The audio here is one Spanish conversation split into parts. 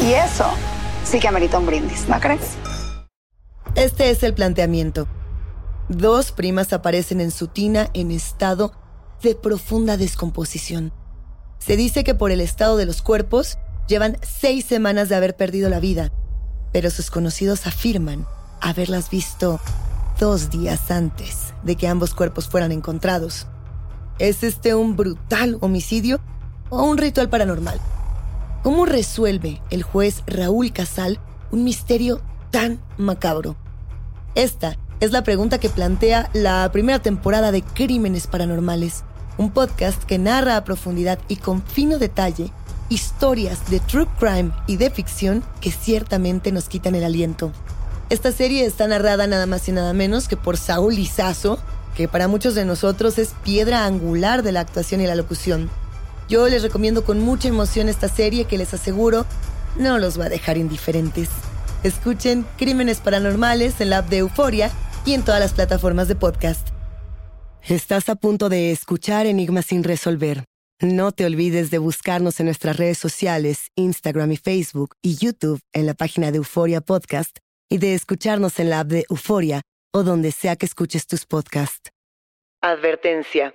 Y eso sí que amerita un brindis, ¿no crees? Este es el planteamiento. Dos primas aparecen en su tina en estado de profunda descomposición. Se dice que por el estado de los cuerpos llevan seis semanas de haber perdido la vida, pero sus conocidos afirman haberlas visto dos días antes de que ambos cuerpos fueran encontrados. ¿Es este un brutal homicidio o un ritual paranormal? ¿Cómo resuelve el juez Raúl Casal un misterio tan macabro? Esta es la pregunta que plantea la primera temporada de Crímenes Paranormales, un podcast que narra a profundidad y con fino detalle historias de true crime y de ficción que ciertamente nos quitan el aliento. Esta serie está narrada nada más y nada menos que por Saúl Lizazo, que para muchos de nosotros es piedra angular de la actuación y la locución. Yo les recomiendo con mucha emoción esta serie que les aseguro no los va a dejar indiferentes. Escuchen Crímenes Paranormales en la app de Euforia y en todas las plataformas de podcast. Estás a punto de escuchar Enigmas sin resolver. No te olvides de buscarnos en nuestras redes sociales, Instagram y Facebook y YouTube en la página de Euforia Podcast y de escucharnos en la app de Euforia o donde sea que escuches tus podcasts. Advertencia.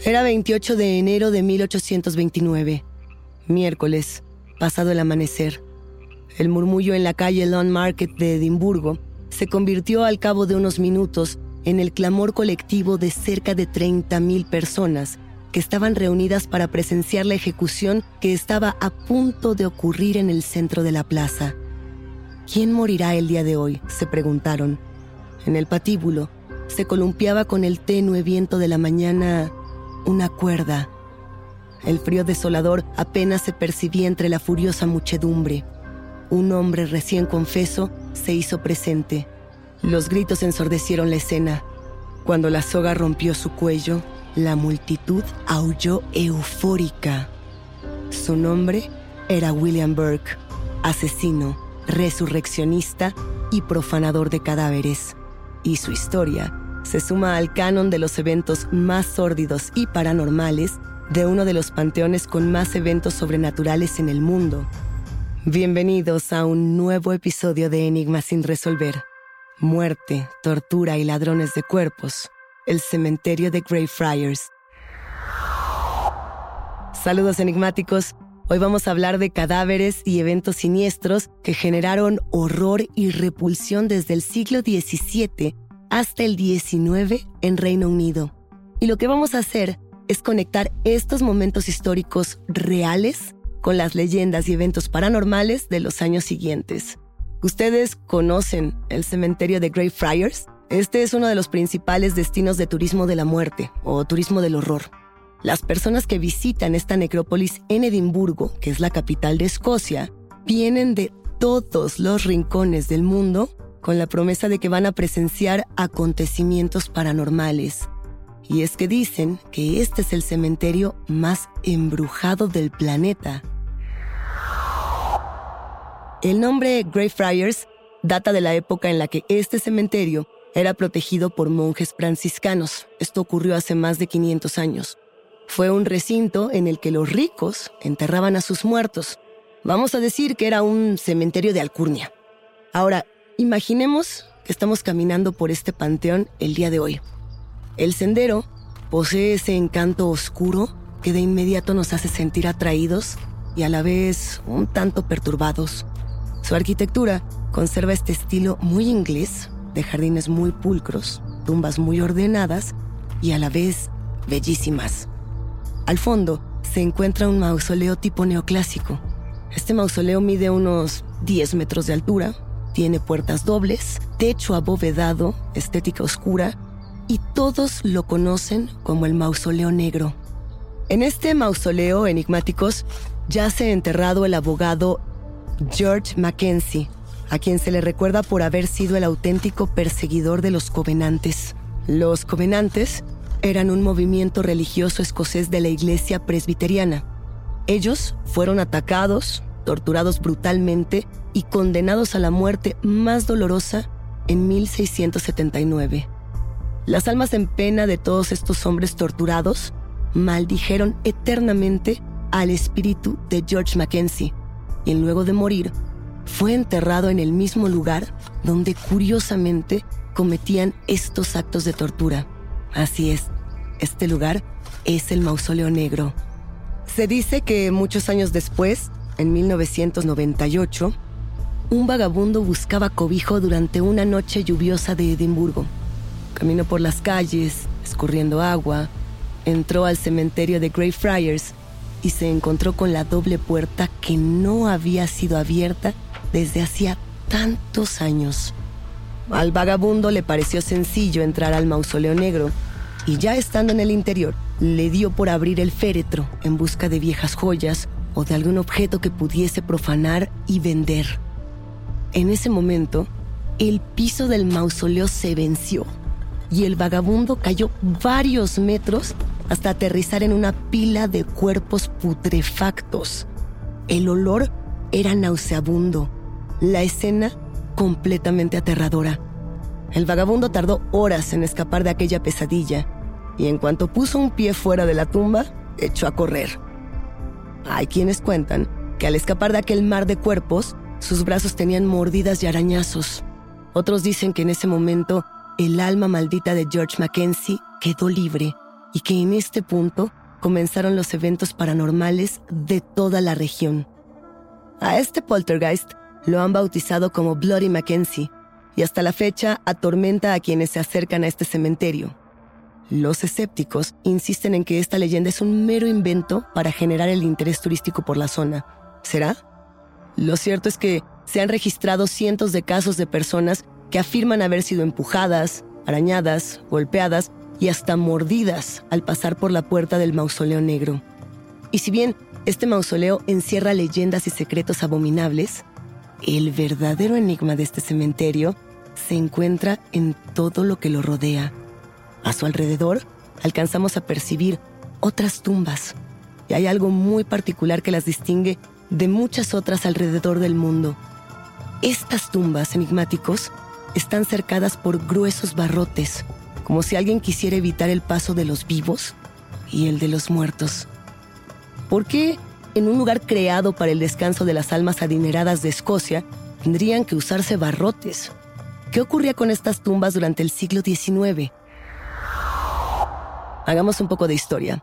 Era 28 de enero de 1829, miércoles, pasado el amanecer. El murmullo en la calle Lawn Market de Edimburgo se convirtió al cabo de unos minutos en el clamor colectivo de cerca de 30.000 personas que estaban reunidas para presenciar la ejecución que estaba a punto de ocurrir en el centro de la plaza. ¿Quién morirá el día de hoy? se preguntaron. En el patíbulo se columpiaba con el tenue viento de la mañana una cuerda. El frío desolador apenas se percibía entre la furiosa muchedumbre. Un hombre recién confeso se hizo presente. Los gritos ensordecieron la escena. Cuando la soga rompió su cuello, la multitud aulló eufórica. Su nombre era William Burke, asesino, resurreccionista y profanador de cadáveres. Y su historia se suma al canon de los eventos más sórdidos y paranormales de uno de los panteones con más eventos sobrenaturales en el mundo. Bienvenidos a un nuevo episodio de Enigmas sin resolver. Muerte, tortura y ladrones de cuerpos. El cementerio de Greyfriars. Saludos enigmáticos. Hoy vamos a hablar de cadáveres y eventos siniestros que generaron horror y repulsión desde el siglo XVII hasta el XIX en Reino Unido. Y lo que vamos a hacer es conectar estos momentos históricos reales con las leyendas y eventos paranormales de los años siguientes. ¿Ustedes conocen el cementerio de Greyfriars? Este es uno de los principales destinos de turismo de la muerte o turismo del horror. Las personas que visitan esta necrópolis en Edimburgo, que es la capital de Escocia, vienen de todos los rincones del mundo con la promesa de que van a presenciar acontecimientos paranormales. Y es que dicen que este es el cementerio más embrujado del planeta el nombre Greyfriars data de la época en la que este cementerio era protegido por monjes franciscanos. Esto ocurrió hace más de 500 años. Fue un recinto en el que los ricos enterraban a sus muertos. Vamos a decir que era un cementerio de alcurnia. Ahora, imaginemos que estamos caminando por este panteón el día de hoy. El sendero posee ese encanto oscuro que de inmediato nos hace sentir atraídos y a la vez un tanto perturbados. Su arquitectura conserva este estilo muy inglés, de jardines muy pulcros, tumbas muy ordenadas y a la vez bellísimas. Al fondo se encuentra un mausoleo tipo neoclásico. Este mausoleo mide unos 10 metros de altura, tiene puertas dobles, techo abovedado, estética oscura, y todos lo conocen como el mausoleo negro. En este mausoleo, enigmáticos, yace enterrado el abogado George Mackenzie, a quien se le recuerda por haber sido el auténtico perseguidor de los covenantes. Los covenantes eran un movimiento religioso escocés de la iglesia presbiteriana. Ellos fueron atacados, torturados brutalmente y condenados a la muerte más dolorosa en 1679. Las almas en pena de todos estos hombres torturados maldijeron eternamente al espíritu de George Mackenzie, y luego de morir fue enterrado en el mismo lugar donde curiosamente cometían estos actos de tortura. Así es, este lugar es el Mausoleo Negro. Se dice que muchos años después, en 1998, un vagabundo buscaba cobijo durante una noche lluviosa de Edimburgo. Caminó por las calles, escurriendo agua, entró al cementerio de Greyfriars y se encontró con la doble puerta que no había sido abierta desde hacía tantos años. Al vagabundo le pareció sencillo entrar al mausoleo negro y ya estando en el interior, le dio por abrir el féretro en busca de viejas joyas o de algún objeto que pudiese profanar y vender. En ese momento, el piso del mausoleo se venció y el vagabundo cayó varios metros hasta aterrizar en una pila de cuerpos putrefactos. El olor era nauseabundo, la escena completamente aterradora. El vagabundo tardó horas en escapar de aquella pesadilla y en cuanto puso un pie fuera de la tumba, echó a correr. Hay quienes cuentan que al escapar de aquel mar de cuerpos, sus brazos tenían mordidas y arañazos. Otros dicen que en ese momento el alma maldita de George Mackenzie quedó libre y que en este punto comenzaron los eventos paranormales de toda la región. A este poltergeist lo han bautizado como Bloody Mackenzie y hasta la fecha atormenta a quienes se acercan a este cementerio. Los escépticos insisten en que esta leyenda es un mero invento para generar el interés turístico por la zona. ¿Será? Lo cierto es que se han registrado cientos de casos de personas que afirman haber sido empujadas, arañadas, golpeadas y hasta mordidas al pasar por la puerta del mausoleo negro. Y si bien este mausoleo encierra leyendas y secretos abominables, el verdadero enigma de este cementerio se encuentra en todo lo que lo rodea. A su alrededor alcanzamos a percibir otras tumbas, y hay algo muy particular que las distingue de muchas otras alrededor del mundo. Estas tumbas enigmáticos están cercadas por gruesos barrotes, como si alguien quisiera evitar el paso de los vivos y el de los muertos. ¿Por qué en un lugar creado para el descanso de las almas adineradas de Escocia, tendrían que usarse barrotes. ¿Qué ocurría con estas tumbas durante el siglo XIX? Hagamos un poco de historia.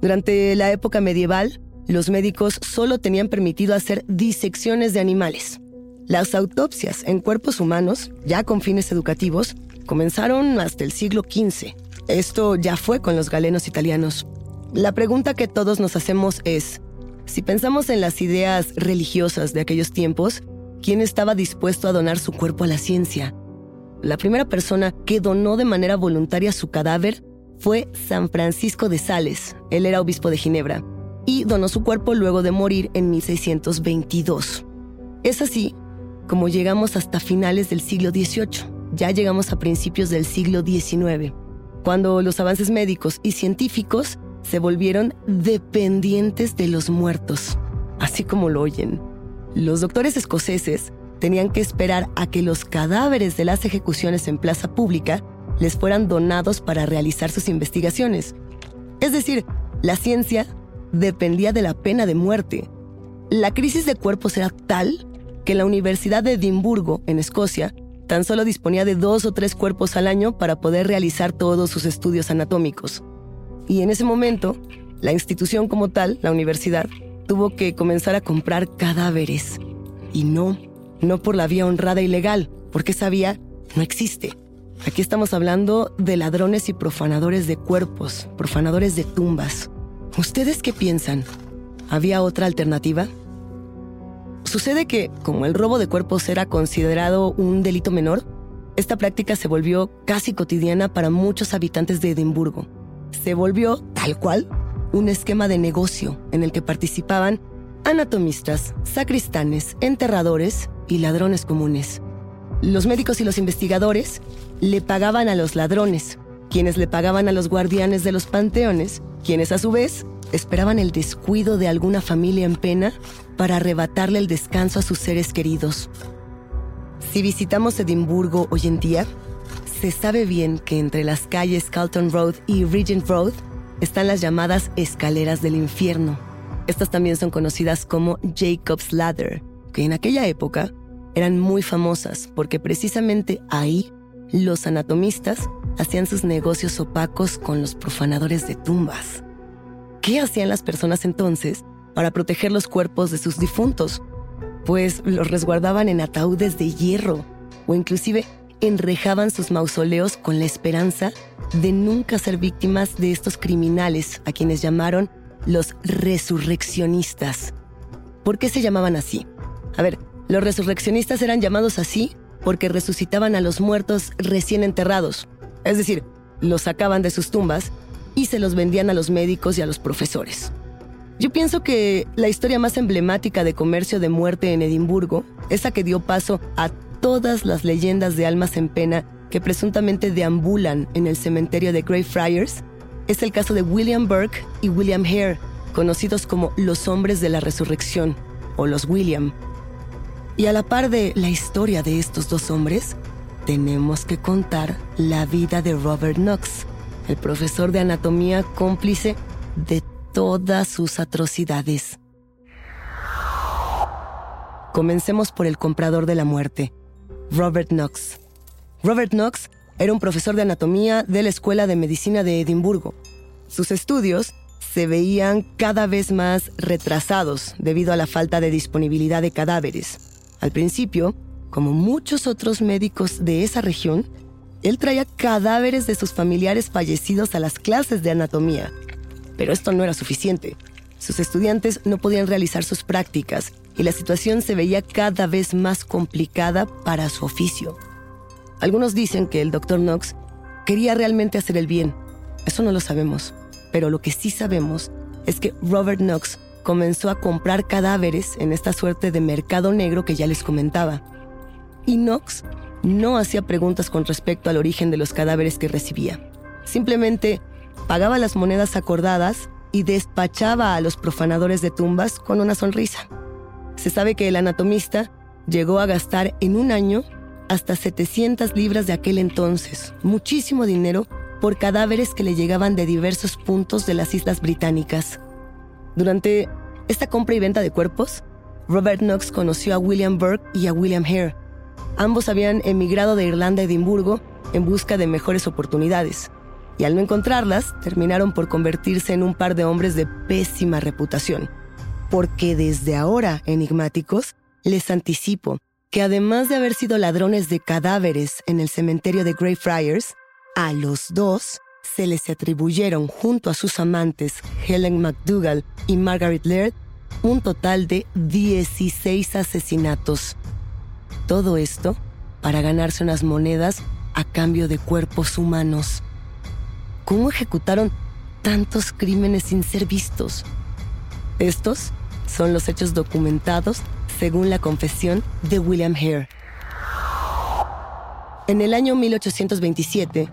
Durante la época medieval, los médicos solo tenían permitido hacer disecciones de animales. Las autopsias en cuerpos humanos, ya con fines educativos, comenzaron hasta el siglo XV. Esto ya fue con los galenos italianos. La pregunta que todos nos hacemos es, si pensamos en las ideas religiosas de aquellos tiempos, ¿quién estaba dispuesto a donar su cuerpo a la ciencia? La primera persona que donó de manera voluntaria su cadáver fue San Francisco de Sales. Él era obispo de Ginebra y donó su cuerpo luego de morir en 1622. Es así como llegamos hasta finales del siglo XVIII. Ya llegamos a principios del siglo XIX, cuando los avances médicos y científicos se volvieron dependientes de los muertos, así como lo oyen. Los doctores escoceses tenían que esperar a que los cadáveres de las ejecuciones en plaza pública les fueran donados para realizar sus investigaciones. Es decir, la ciencia dependía de la pena de muerte. La crisis de cuerpos era tal que la Universidad de Edimburgo, en Escocia, tan solo disponía de dos o tres cuerpos al año para poder realizar todos sus estudios anatómicos. Y en ese momento, la institución como tal, la universidad, tuvo que comenzar a comprar cadáveres. Y no, no por la vía honrada y legal, porque esa vía no existe. Aquí estamos hablando de ladrones y profanadores de cuerpos, profanadores de tumbas. ¿Ustedes qué piensan? ¿Había otra alternativa? Sucede que, como el robo de cuerpos era considerado un delito menor, esta práctica se volvió casi cotidiana para muchos habitantes de Edimburgo. Se volvió, tal cual, un esquema de negocio en el que participaban anatomistas, sacristanes, enterradores y ladrones comunes. Los médicos y los investigadores le pagaban a los ladrones, quienes le pagaban a los guardianes de los panteones quienes a su vez esperaban el descuido de alguna familia en pena para arrebatarle el descanso a sus seres queridos. Si visitamos Edimburgo hoy en día, se sabe bien que entre las calles Carlton Road y Regent Road están las llamadas escaleras del infierno. Estas también son conocidas como Jacob's Ladder, que en aquella época eran muy famosas porque precisamente ahí los anatomistas hacían sus negocios opacos con los profanadores de tumbas. ¿Qué hacían las personas entonces para proteger los cuerpos de sus difuntos? Pues los resguardaban en ataúdes de hierro o inclusive enrejaban sus mausoleos con la esperanza de nunca ser víctimas de estos criminales a quienes llamaron los resurreccionistas. ¿Por qué se llamaban así? A ver, los resurreccionistas eran llamados así porque resucitaban a los muertos recién enterrados, es decir, los sacaban de sus tumbas y se los vendían a los médicos y a los profesores. Yo pienso que la historia más emblemática de comercio de muerte en Edimburgo es la que dio paso a todas las leyendas de almas en pena que presuntamente deambulan en el cementerio de Greyfriars. Es el caso de William Burke y William Hare, conocidos como los hombres de la resurrección o los William. Y a la par de la historia de estos dos hombres, tenemos que contar la vida de Robert Knox, el profesor de anatomía cómplice de todas sus atrocidades. Comencemos por el comprador de la muerte, Robert Knox. Robert Knox era un profesor de anatomía de la Escuela de Medicina de Edimburgo. Sus estudios se veían cada vez más retrasados debido a la falta de disponibilidad de cadáveres. Al principio, como muchos otros médicos de esa región, él traía cadáveres de sus familiares fallecidos a las clases de anatomía. Pero esto no era suficiente. Sus estudiantes no podían realizar sus prácticas y la situación se veía cada vez más complicada para su oficio. Algunos dicen que el doctor Knox quería realmente hacer el bien. Eso no lo sabemos. Pero lo que sí sabemos es que Robert Knox comenzó a comprar cadáveres en esta suerte de mercado negro que ya les comentaba y Knox no hacía preguntas con respecto al origen de los cadáveres que recibía. Simplemente pagaba las monedas acordadas y despachaba a los profanadores de tumbas con una sonrisa. Se sabe que el anatomista llegó a gastar en un año hasta 700 libras de aquel entonces, muchísimo dinero por cadáveres que le llegaban de diversos puntos de las islas británicas. Durante esta compra y venta de cuerpos, Robert Knox conoció a William Burke y a William Hare. Ambos habían emigrado de Irlanda a Edimburgo en busca de mejores oportunidades, y al no encontrarlas, terminaron por convertirse en un par de hombres de pésima reputación. Porque desde ahora, enigmáticos, les anticipo que además de haber sido ladrones de cadáveres en el cementerio de Greyfriars, a los dos se les atribuyeron junto a sus amantes Helen McDougall y Margaret Laird un total de 16 asesinatos. Todo esto para ganarse unas monedas a cambio de cuerpos humanos. ¿Cómo ejecutaron tantos crímenes sin ser vistos? Estos son los hechos documentados según la confesión de William Hare. En el año 1827,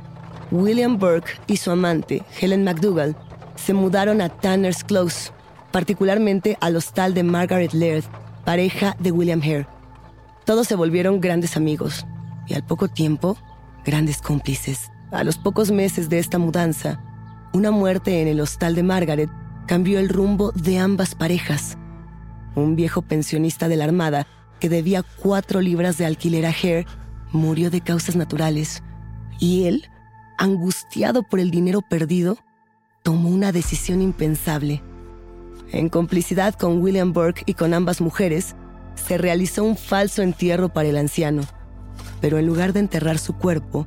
William Burke y su amante, Helen McDougall, se mudaron a Tanner's Close, particularmente al hostal de Margaret Laird, pareja de William Hare. Todos se volvieron grandes amigos y al poco tiempo, grandes cómplices. A los pocos meses de esta mudanza, una muerte en el hostal de Margaret cambió el rumbo de ambas parejas. Un viejo pensionista de la Armada que debía cuatro libras de alquiler a Hare murió de causas naturales y él angustiado por el dinero perdido, tomó una decisión impensable. En complicidad con William Burke y con ambas mujeres, se realizó un falso entierro para el anciano, pero en lugar de enterrar su cuerpo,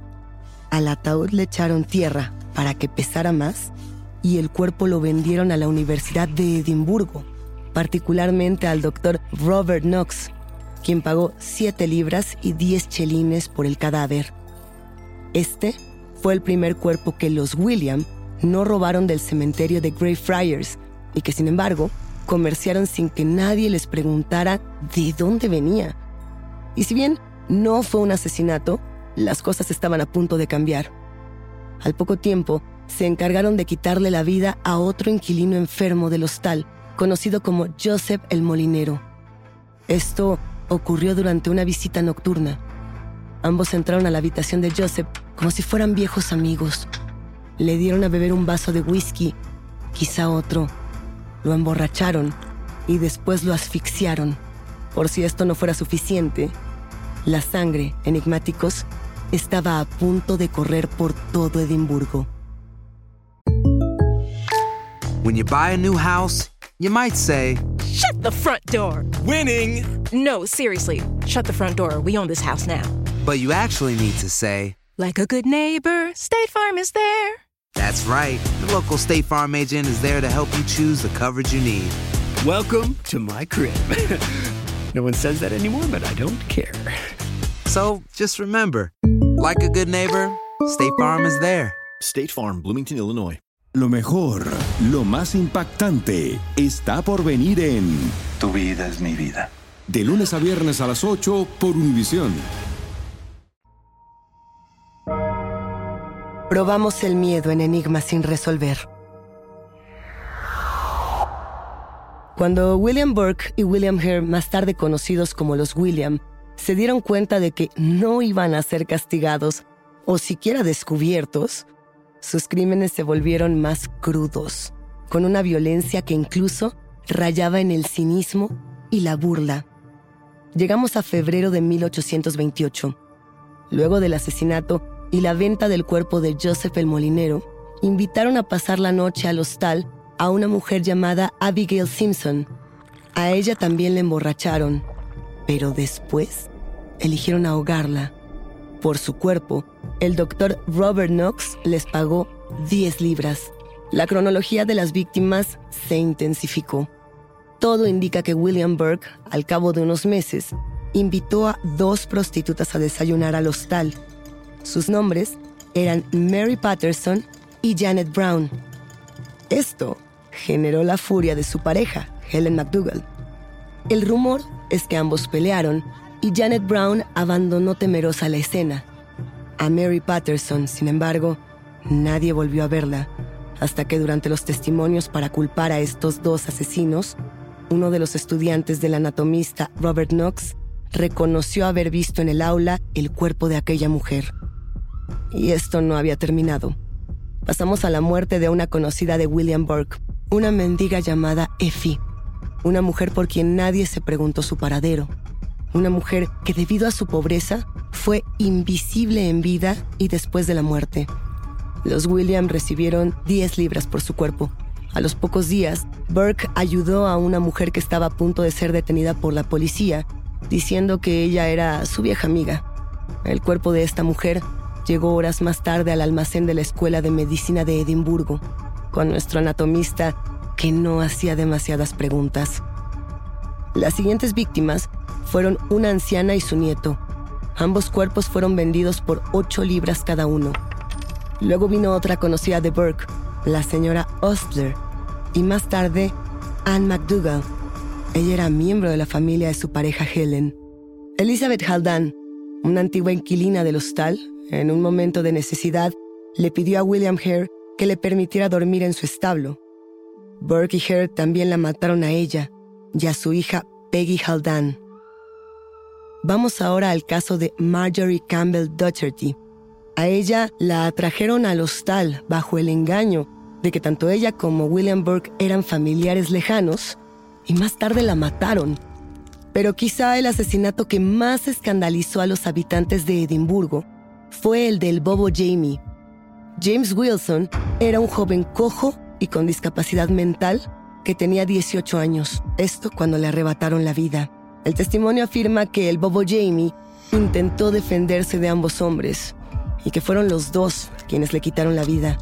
al ataúd le echaron tierra para que pesara más y el cuerpo lo vendieron a la Universidad de Edimburgo, particularmente al doctor Robert Knox, quien pagó 7 libras y 10 chelines por el cadáver. Este fue el primer cuerpo que los William no robaron del cementerio de Greyfriars y que sin embargo comerciaron sin que nadie les preguntara de dónde venía. Y si bien no fue un asesinato, las cosas estaban a punto de cambiar. Al poco tiempo, se encargaron de quitarle la vida a otro inquilino enfermo del hostal, conocido como Joseph el Molinero. Esto ocurrió durante una visita nocturna. Ambos entraron a la habitación de Joseph como si fueran viejos amigos. Le dieron a beber un vaso de whisky, quizá otro. Lo emborracharon y después lo asfixiaron. Por si esto no fuera suficiente, la sangre, enigmáticos, estaba a punto de correr por todo Edimburgo. When you buy a new house, you might say, Shut the front door! Winning! No, seriously, shut the front door. We own this house now. But you actually need to say, Like a good neighbor, State Farm is there. That's right. The local State Farm agent is there to help you choose the coverage you need. Welcome to my crib. no one says that anymore, but I don't care. So just remember, like a good neighbor, State Farm is there. State Farm, Bloomington, Illinois. Lo mejor, lo más impactante, está por venir en Tu vida es mi vida. De lunes a viernes a las 8 por Univisión. Probamos el miedo en enigmas sin resolver. Cuando William Burke y William Hare, más tarde conocidos como los William, se dieron cuenta de que no iban a ser castigados o siquiera descubiertos, sus crímenes se volvieron más crudos, con una violencia que incluso rayaba en el cinismo y la burla. Llegamos a febrero de 1828. Luego del asesinato y la venta del cuerpo de Joseph el Molinero, invitaron a pasar la noche al hostal a una mujer llamada Abigail Simpson. A ella también la emborracharon, pero después eligieron ahogarla. Por su cuerpo, el doctor Robert Knox les pagó 10 libras. La cronología de las víctimas se intensificó. Todo indica que William Burke, al cabo de unos meses, invitó a dos prostitutas a desayunar al hostal. Sus nombres eran Mary Patterson y Janet Brown. Esto generó la furia de su pareja, Helen McDougall. El rumor es que ambos pelearon y Janet Brown abandonó temerosa la escena. A Mary Patterson, sin embargo, nadie volvió a verla, hasta que durante los testimonios para culpar a estos dos asesinos, uno de los estudiantes del anatomista Robert Knox reconoció haber visto en el aula el cuerpo de aquella mujer. Y esto no había terminado. Pasamos a la muerte de una conocida de William Burke, una mendiga llamada Effie. una mujer por quien nadie se preguntó su paradero, una mujer que debido a su pobreza fue invisible en vida y después de la muerte. Los Williams recibieron 10 libras por su cuerpo. A los pocos días, Burke ayudó a una mujer que estaba a punto de ser detenida por la policía, diciendo que ella era su vieja amiga. El cuerpo de esta mujer llegó horas más tarde al almacén de la Escuela de Medicina de Edimburgo, con nuestro anatomista que no hacía demasiadas preguntas. Las siguientes víctimas fueron una anciana y su nieto. Ambos cuerpos fueron vendidos por 8 libras cada uno. Luego vino otra conocida de Burke, la señora Ostler, y más tarde Anne McDougall. Ella era miembro de la familia de su pareja Helen. Elizabeth Haldane, una antigua inquilina del hostal, en un momento de necesidad, le pidió a William Hare que le permitiera dormir en su establo. Burke y Hare también la mataron a ella y a su hija Peggy Haldane. Vamos ahora al caso de Marjorie Campbell Docherty. A ella la atrajeron al hostal bajo el engaño de que tanto ella como William Burke eran familiares lejanos y más tarde la mataron. Pero quizá el asesinato que más escandalizó a los habitantes de Edimburgo fue el del Bobo Jamie. James Wilson era un joven cojo y con discapacidad mental que tenía 18 años, esto cuando le arrebataron la vida. El testimonio afirma que el Bobo Jamie intentó defenderse de ambos hombres y que fueron los dos quienes le quitaron la vida,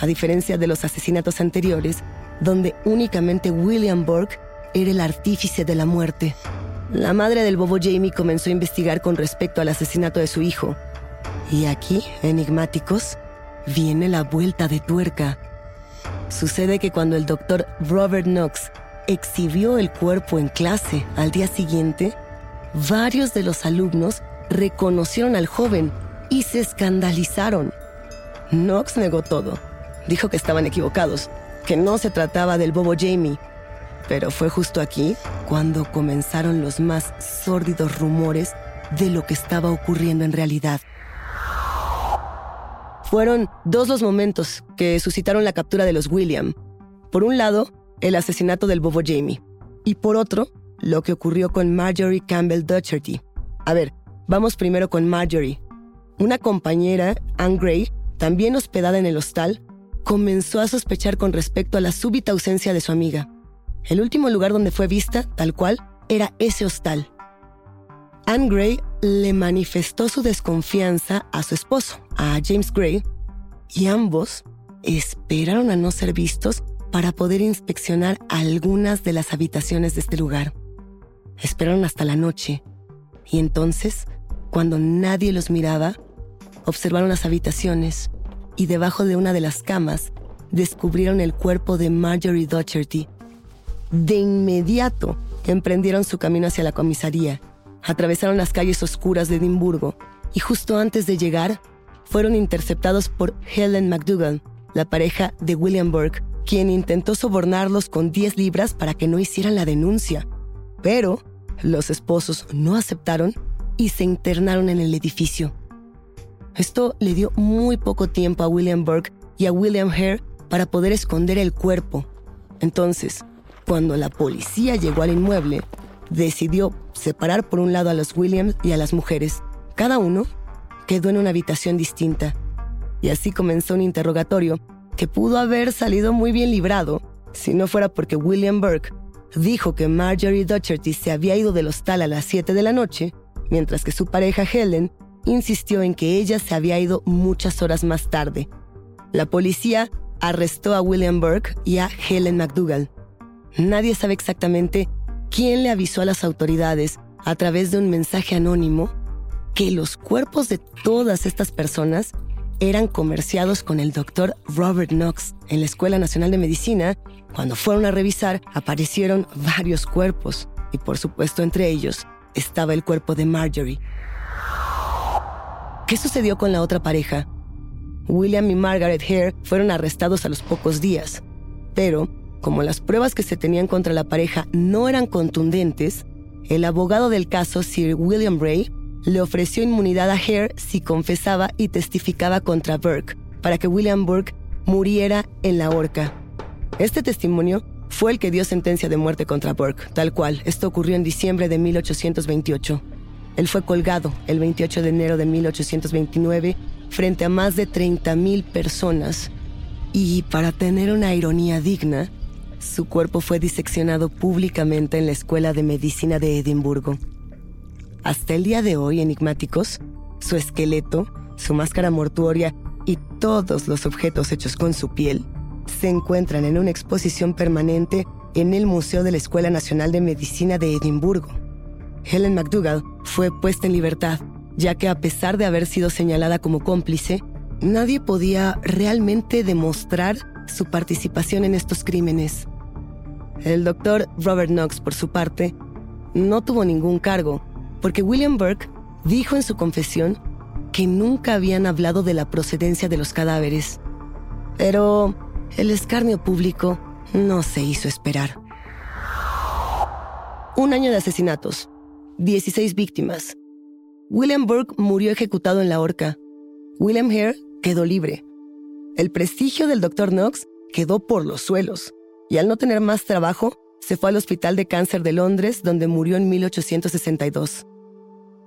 a diferencia de los asesinatos anteriores, donde únicamente William Burke era el artífice de la muerte. La madre del Bobo Jamie comenzó a investigar con respecto al asesinato de su hijo. Y aquí, enigmáticos, viene la vuelta de tuerca. Sucede que cuando el doctor Robert Knox exhibió el cuerpo en clase al día siguiente, varios de los alumnos reconocieron al joven y se escandalizaron. Knox negó todo. Dijo que estaban equivocados, que no se trataba del bobo Jamie. Pero fue justo aquí cuando comenzaron los más sórdidos rumores de lo que estaba ocurriendo en realidad. Fueron dos los momentos que suscitaron la captura de los William. Por un lado, el asesinato del bobo Jamie. Y por otro, lo que ocurrió con Marjorie Campbell Docherty. A ver, vamos primero con Marjorie. Una compañera, Anne Gray, también hospedada en el hostal, comenzó a sospechar con respecto a la súbita ausencia de su amiga. El último lugar donde fue vista, tal cual, era ese hostal. Anne Gray le manifestó su desconfianza a su esposo, a James Gray, y ambos esperaron a no ser vistos para poder inspeccionar algunas de las habitaciones de este lugar. Esperaron hasta la noche, y entonces, cuando nadie los miraba, observaron las habitaciones y debajo de una de las camas descubrieron el cuerpo de Marjorie Docherty. De inmediato emprendieron su camino hacia la comisaría atravesaron las calles oscuras de Edimburgo y justo antes de llegar fueron interceptados por Helen McDougall, la pareja de William Burke, quien intentó sobornarlos con 10 libras para que no hicieran la denuncia. Pero los esposos no aceptaron y se internaron en el edificio. Esto le dio muy poco tiempo a William Burke y a William Hare para poder esconder el cuerpo. Entonces, cuando la policía llegó al inmueble, decidió separar por un lado a los Williams y a las mujeres. Cada uno quedó en una habitación distinta. Y así comenzó un interrogatorio que pudo haber salido muy bien librado si no fuera porque William Burke dijo que Marjorie Docherty se había ido del hostal a las 7 de la noche, mientras que su pareja Helen insistió en que ella se había ido muchas horas más tarde. La policía arrestó a William Burke y a Helen McDougall. Nadie sabe exactamente quién le avisó a las autoridades a través de un mensaje anónimo que los cuerpos de todas estas personas eran comerciados con el doctor Robert Knox en la Escuela Nacional de Medicina. Cuando fueron a revisar, aparecieron varios cuerpos y por supuesto entre ellos estaba el cuerpo de Marjorie. ¿Qué sucedió con la otra pareja? William y Margaret Hare fueron arrestados a los pocos días, pero como las pruebas que se tenían contra la pareja no eran contundentes, el abogado del caso, Sir William Bray, le ofreció inmunidad a Hare si confesaba y testificaba contra Burke, para que William Burke muriera en la horca. Este testimonio fue el que dio sentencia de muerte contra Burke, tal cual. Esto ocurrió en diciembre de 1828. Él fue colgado el 28 de enero de 1829 frente a más de 30.000 personas. Y para tener una ironía digna, su cuerpo fue diseccionado públicamente en la Escuela de Medicina de Edimburgo. Hasta el día de hoy, enigmáticos, su esqueleto, su máscara mortuoria y todos los objetos hechos con su piel se encuentran en una exposición permanente en el Museo de la Escuela Nacional de Medicina de Edimburgo. Helen McDougall fue puesta en libertad, ya que a pesar de haber sido señalada como cómplice, nadie podía realmente demostrar su participación en estos crímenes. El doctor Robert Knox, por su parte, no tuvo ningún cargo, porque William Burke dijo en su confesión que nunca habían hablado de la procedencia de los cadáveres. Pero el escarnio público no se hizo esperar. Un año de asesinatos, 16 víctimas. William Burke murió ejecutado en la horca. William Hare quedó libre. El prestigio del Dr. Knox quedó por los suelos y al no tener más trabajo, se fue al Hospital de Cáncer de Londres, donde murió en 1862.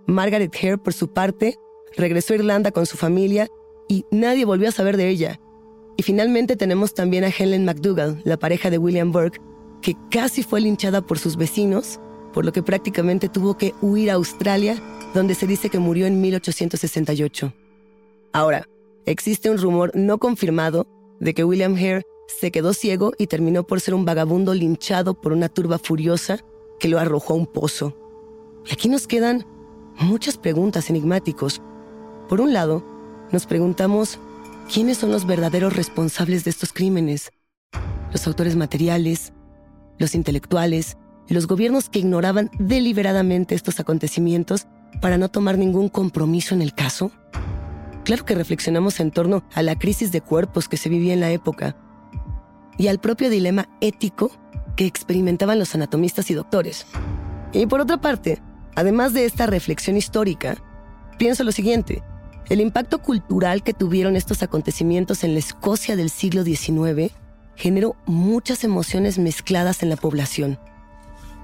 Margaret Hare, por su parte, regresó a Irlanda con su familia y nadie volvió a saber de ella. Y finalmente tenemos también a Helen McDougall, la pareja de William Burke, que casi fue linchada por sus vecinos, por lo que prácticamente tuvo que huir a Australia, donde se dice que murió en 1868. Ahora, existe un rumor no confirmado de que William Hare se quedó ciego y terminó por ser un vagabundo linchado por una turba furiosa que lo arrojó a un pozo. Y aquí nos quedan muchas preguntas enigmáticos. Por un lado, nos preguntamos quiénes son los verdaderos responsables de estos crímenes. Los autores materiales, los intelectuales, los gobiernos que ignoraban deliberadamente estos acontecimientos para no tomar ningún compromiso en el caso. Claro que reflexionamos en torno a la crisis de cuerpos que se vivía en la época y al propio dilema ético que experimentaban los anatomistas y doctores. Y por otra parte, además de esta reflexión histórica, pienso lo siguiente. El impacto cultural que tuvieron estos acontecimientos en la Escocia del siglo XIX generó muchas emociones mezcladas en la población.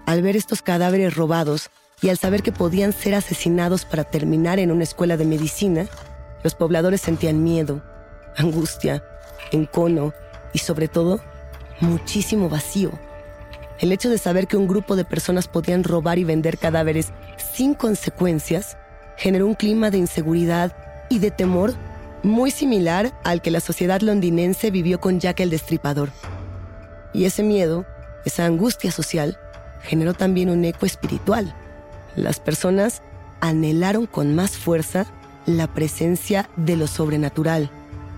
Al ver estos cadáveres robados y al saber que podían ser asesinados para terminar en una escuela de medicina, los pobladores sentían miedo, angustia, encono y sobre todo muchísimo vacío. El hecho de saber que un grupo de personas podían robar y vender cadáveres sin consecuencias generó un clima de inseguridad y de temor muy similar al que la sociedad londinense vivió con Jack el Destripador. Y ese miedo, esa angustia social, generó también un eco espiritual. Las personas anhelaron con más fuerza la presencia de lo sobrenatural,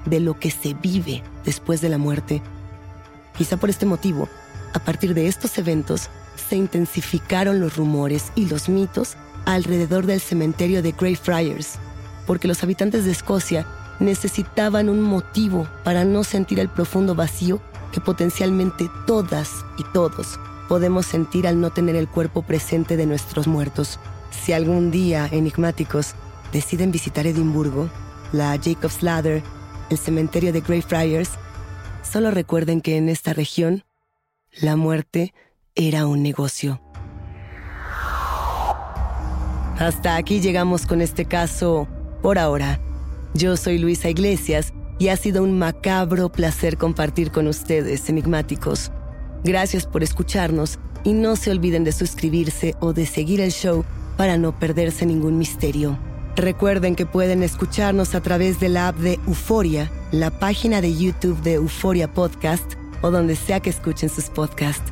de lo que se vive después de la muerte. Quizá por este motivo, a partir de estos eventos, se intensificaron los rumores y los mitos alrededor del cementerio de Greyfriars, porque los habitantes de Escocia necesitaban un motivo para no sentir el profundo vacío que potencialmente todas y todos podemos sentir al no tener el cuerpo presente de nuestros muertos. Si algún día, enigmáticos, deciden visitar Edimburgo, la Jacob's Ladder el cementerio de Greyfriars, solo recuerden que en esta región la muerte era un negocio. Hasta aquí llegamos con este caso por ahora. Yo soy Luisa Iglesias y ha sido un macabro placer compartir con ustedes, enigmáticos. Gracias por escucharnos y no se olviden de suscribirse o de seguir el show para no perderse ningún misterio. Recuerden que pueden escucharnos a través de la app de Euforia, la página de YouTube de Euforia Podcast o donde sea que escuchen sus podcasts.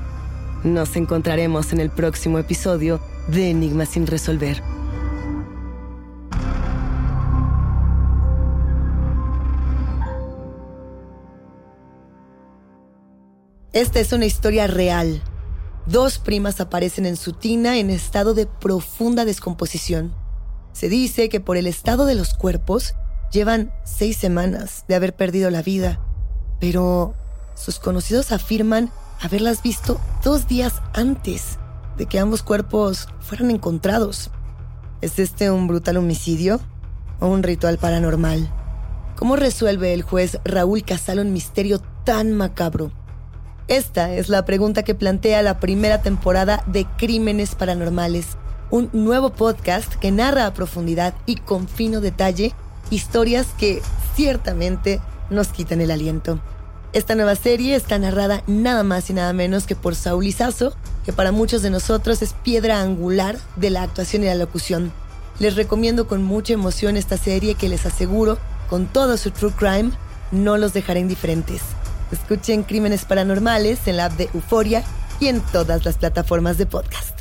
Nos encontraremos en el próximo episodio de Enigmas sin resolver. Esta es una historia real. Dos primas aparecen en su tina en estado de profunda descomposición. Se dice que por el estado de los cuerpos llevan seis semanas de haber perdido la vida, pero sus conocidos afirman haberlas visto dos días antes de que ambos cuerpos fueran encontrados. ¿Es este un brutal homicidio o un ritual paranormal? ¿Cómo resuelve el juez Raúl Casal un misterio tan macabro? Esta es la pregunta que plantea la primera temporada de Crímenes Paranormales, un nuevo podcast que narra a profundidad y con fino detalle historias que ciertamente nos quitan el aliento. Esta nueva serie está narrada nada más y nada menos que por Saúl Izazo, que para muchos de nosotros es piedra angular de la actuación y la locución. Les recomiendo con mucha emoción esta serie que les aseguro, con todo su true crime, no los dejará indiferentes. Escuchen Crímenes Paranormales en la app de Euforia y en todas las plataformas de podcast.